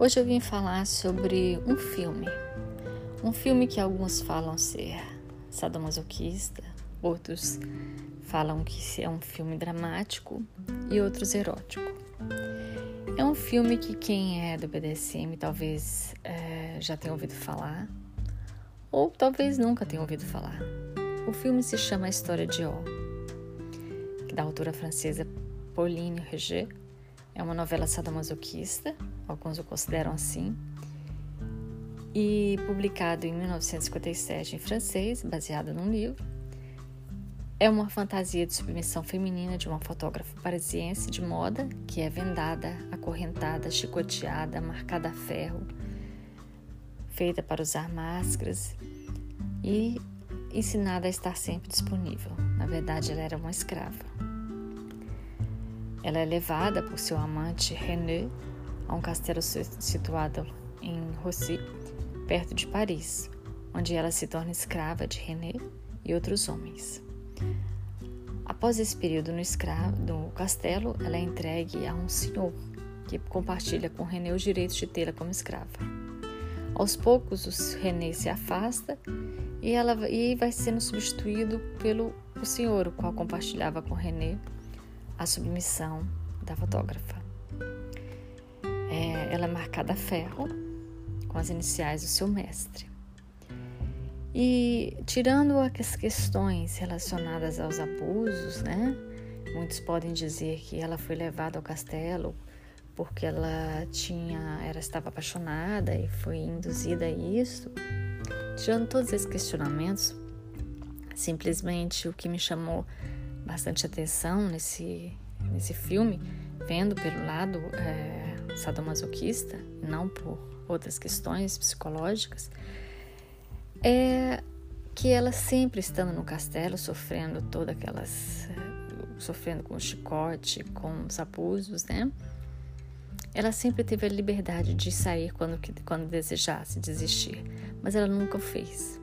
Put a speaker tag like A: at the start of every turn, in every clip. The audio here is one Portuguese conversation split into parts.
A: Hoje eu vim falar sobre um filme. Um filme que alguns falam ser sadomasoquista, outros falam que é um filme dramático e outros erótico. É um filme que quem é do BDSM talvez é, já tenha ouvido falar, ou talvez nunca tenha ouvido falar. O filme se chama A História de O, da autora francesa Pauline Reger é uma novela sadomasoquista, alguns o consideram assim, e publicado em 1957 em francês, baseado num livro. É uma fantasia de submissão feminina de uma fotógrafa parisiense de moda que é vendada, acorrentada, chicoteada, marcada a ferro, feita para usar máscaras e ensinada a estar sempre disponível. Na verdade, ela era uma escrava. Ela é levada por seu amante René a um castelo situado em Rossy, perto de Paris, onde ela se torna escrava de René e outros homens. Após esse período no, escravo, no castelo, ela é entregue a um senhor que compartilha com René os direitos de tê-la como escrava. Aos poucos, o René se afasta e, ela, e vai sendo substituído pelo o senhor, o qual compartilhava com René a submissão da fotógrafa. É, ela é marcada a ferro, com as iniciais do seu mestre. E tirando as questões relacionadas aos abusos, né? Muitos podem dizer que ela foi levada ao castelo porque ela tinha, ela estava apaixonada e foi induzida a isso. Tirando todos esses questionamentos, simplesmente o que me chamou bastante atenção nesse, nesse filme, vendo pelo lado é, sadomasoquista, não por outras questões psicológicas, é que ela sempre estando no castelo, sofrendo todas aquelas. sofrendo com chicote, com os abusos, né? Ela sempre teve a liberdade de sair quando, quando desejasse, desistir, mas ela nunca o fez.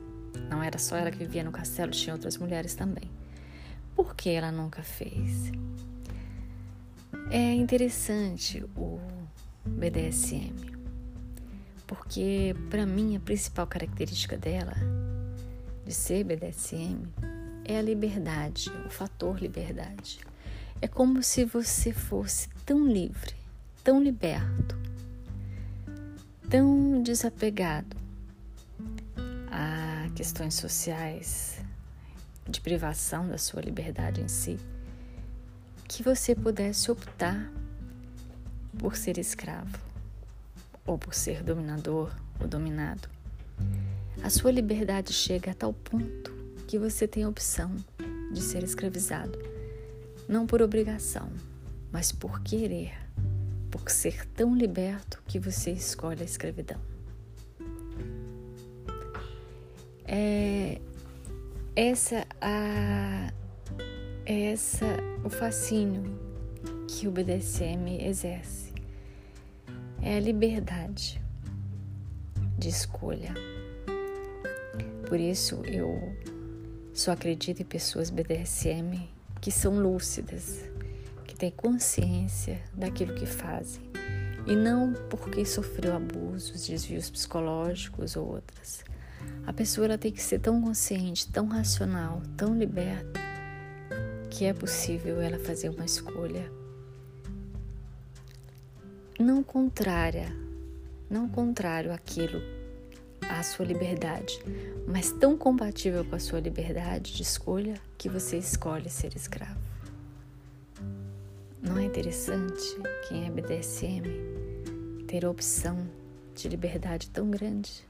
A: Não era só ela que vivia no castelo, tinha outras mulheres também. Por que ela nunca fez? É interessante o BDSM, porque para mim a principal característica dela de ser BDSM é a liberdade, o fator liberdade. É como se você fosse tão livre, tão liberto, tão desapegado a questões sociais, de privação da sua liberdade em si, que você pudesse optar por ser escravo ou por ser dominador ou dominado. A sua liberdade chega a tal ponto que você tem a opção de ser escravizado, não por obrigação, mas por querer, por ser tão liberto que você escolhe a escravidão. É, essa a essa o fascínio que o BDSM exerce é a liberdade de escolha. Por isso eu só acredito em pessoas BDSM que são lúcidas, que têm consciência daquilo que fazem e não porque sofreu abusos, desvios psicológicos ou outras. A pessoa ela tem que ser tão consciente, tão racional, tão liberta, que é possível ela fazer uma escolha não contrária, não contrário àquilo, à sua liberdade, mas tão compatível com a sua liberdade de escolha que você escolhe ser escravo. Não é interessante quem é BDSM ter a opção de liberdade tão grande?